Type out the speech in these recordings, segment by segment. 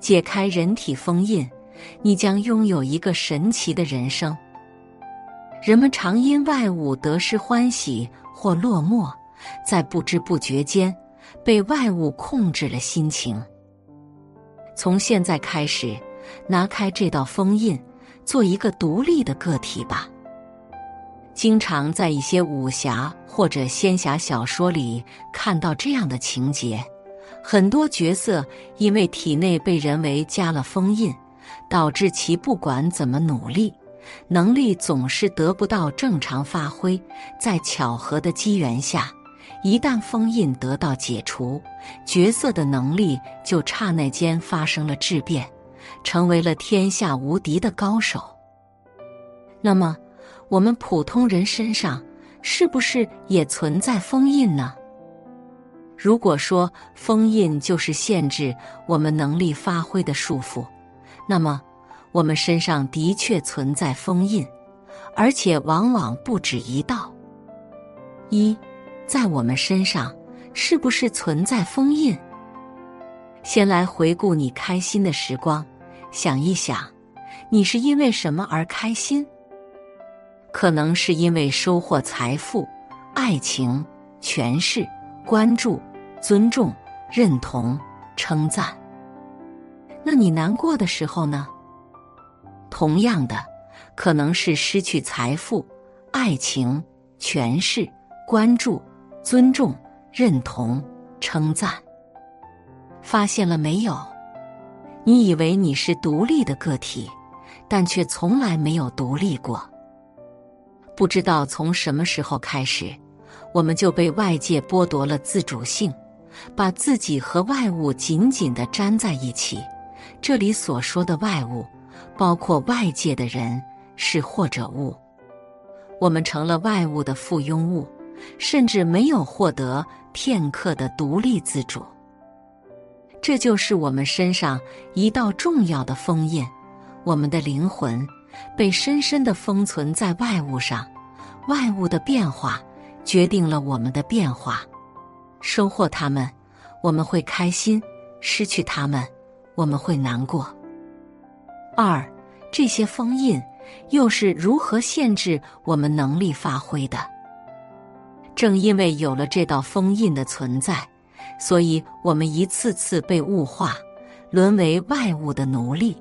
解开人体封印，你将拥有一个神奇的人生。人们常因外物得失欢喜或落寞，在不知不觉间被外物控制了心情。从现在开始，拿开这道封印，做一个独立的个体吧。经常在一些武侠或者仙侠小说里看到这样的情节。很多角色因为体内被人为加了封印，导致其不管怎么努力，能力总是得不到正常发挥。在巧合的机缘下，一旦封印得到解除，角色的能力就刹那间发生了质变，成为了天下无敌的高手。那么，我们普通人身上是不是也存在封印呢？如果说封印就是限制我们能力发挥的束缚，那么我们身上的确存在封印，而且往往不止一道。一，在我们身上是不是存在封印？先来回顾你开心的时光，想一想，你是因为什么而开心？可能是因为收获财富、爱情、权势、关注。尊重、认同、称赞。那你难过的时候呢？同样的，可能是失去财富、爱情、权势、关注、尊重、认同、称赞。发现了没有？你以为你是独立的个体，但却从来没有独立过。不知道从什么时候开始，我们就被外界剥夺了自主性。把自己和外物紧紧的粘在一起。这里所说的外物，包括外界的人、事或者物。我们成了外物的附庸物，甚至没有获得片刻的独立自主。这就是我们身上一道重要的封印：我们的灵魂被深深的封存在外物上。外物的变化决定了我们的变化。收获他们，我们会开心；失去他们，我们会难过。二，这些封印又是如何限制我们能力发挥的？正因为有了这道封印的存在，所以我们一次次被物化，沦为外物的奴隶。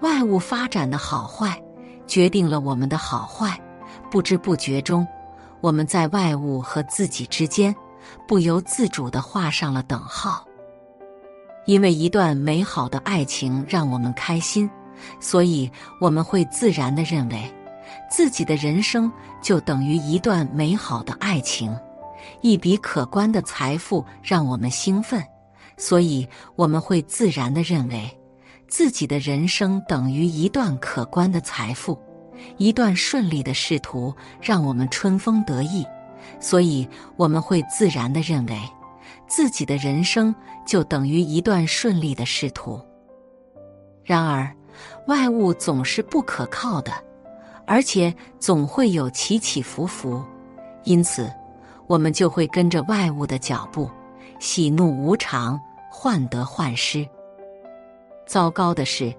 外物发展的好坏，决定了我们的好坏。不知不觉中，我们在外物和自己之间。不由自主的画上了等号，因为一段美好的爱情让我们开心，所以我们会自然的认为，自己的人生就等于一段美好的爱情。一笔可观的财富让我们兴奋，所以我们会自然的认为，自己的人生等于一段可观的财富。一段顺利的仕途让我们春风得意。所以，我们会自然的认为，自己的人生就等于一段顺利的仕途。然而，外物总是不可靠的，而且总会有起起伏伏，因此，我们就会跟着外物的脚步，喜怒无常，患得患失。糟糕的是，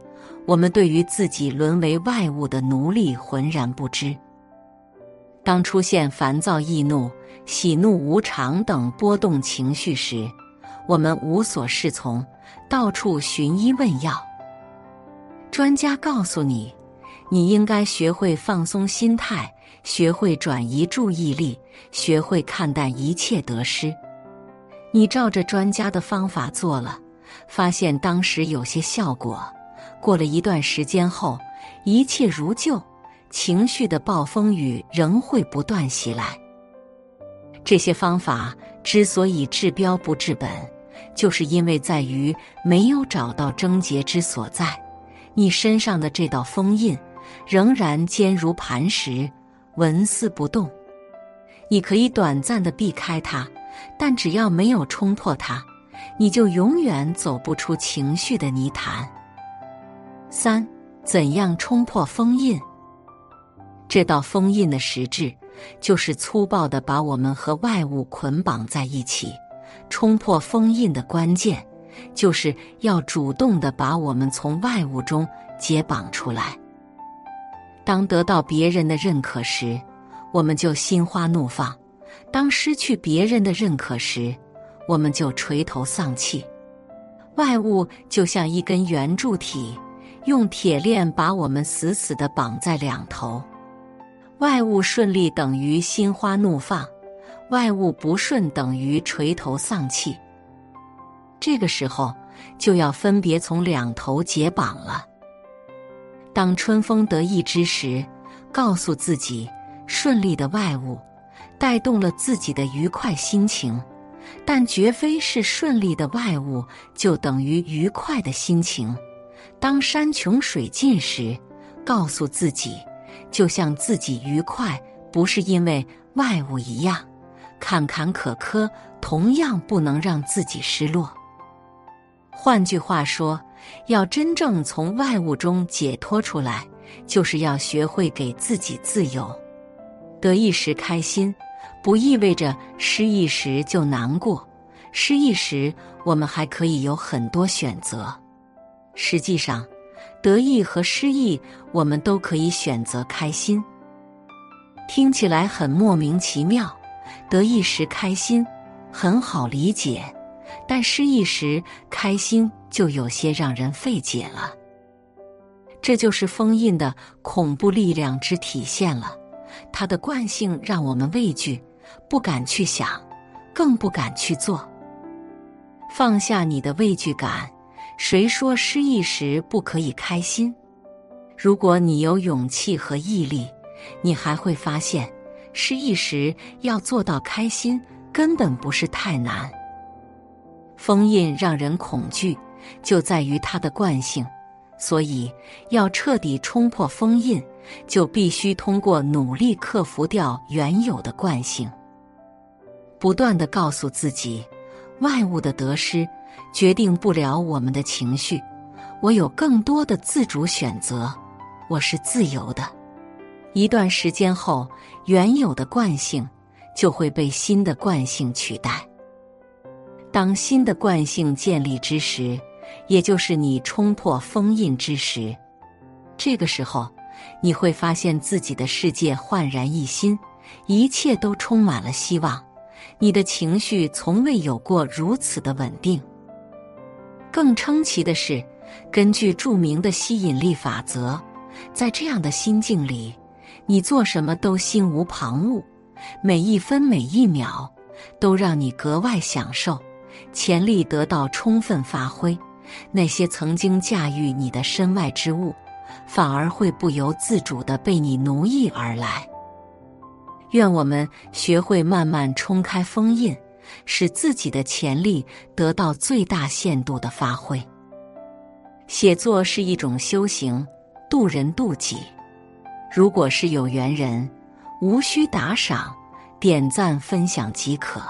我们对于自己沦为外物的奴隶浑然不知。当出现烦躁、易怒、喜怒无常等波动情绪时，我们无所适从，到处寻医问药。专家告诉你，你应该学会放松心态，学会转移注意力，学会看淡一切得失。你照着专家的方法做了，发现当时有些效果。过了一段时间后，一切如旧。情绪的暴风雨仍会不断袭来。这些方法之所以治标不治本，就是因为在于没有找到症结之所在。你身上的这道封印仍然坚如磐石，纹丝不动。你可以短暂的避开它，但只要没有冲破它，你就永远走不出情绪的泥潭。三，怎样冲破封印？这道封印的实质，就是粗暴的把我们和外物捆绑在一起。冲破封印的关键，就是要主动的把我们从外物中解绑出来。当得到别人的认可时，我们就心花怒放；当失去别人的认可时，我们就垂头丧气。外物就像一根圆柱体，用铁链把我们死死的绑在两头。外物顺利等于心花怒放，外物不顺等于垂头丧气。这个时候就要分别从两头解绑了。当春风得意之时，告诉自己，顺利的外物带动了自己的愉快心情，但绝非是顺利的外物就等于愉快的心情。当山穷水尽时，告诉自己，就像自己愉快不是因为外物一样，坎坎坷坷同样不能让自己失落。换句话说，要真正从外物中解脱出来，就是要学会给自己自由。得意时开心，不意味着失意时就难过。失意时，我们还可以有很多选择。实际上，得意和失意，我们都可以选择开心。听起来很莫名其妙，得意时开心，很好理解。但失意时开心就有些让人费解了，这就是封印的恐怖力量之体现了。它的惯性让我们畏惧，不敢去想，更不敢去做。放下你的畏惧感，谁说失意时不可以开心？如果你有勇气和毅力，你还会发现，失意时要做到开心根本不是太难。封印让人恐惧，就在于它的惯性，所以要彻底冲破封印，就必须通过努力克服掉原有的惯性。不断的告诉自己，外物的得失决定不了我们的情绪，我有更多的自主选择，我是自由的。一段时间后，原有的惯性就会被新的惯性取代。当新的惯性建立之时，也就是你冲破封印之时，这个时候你会发现自己的世界焕然一新，一切都充满了希望。你的情绪从未有过如此的稳定。更称奇的是，根据著名的吸引力法则，在这样的心境里，你做什么都心无旁骛，每一分每一秒都让你格外享受。潜力得到充分发挥，那些曾经驾驭你的身外之物，反而会不由自主的被你奴役而来。愿我们学会慢慢冲开封印，使自己的潜力得到最大限度的发挥。写作是一种修行，渡人渡己。如果是有缘人，无需打赏，点赞分享即可。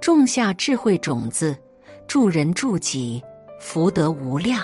种下智慧种子，助人助己，福德无量。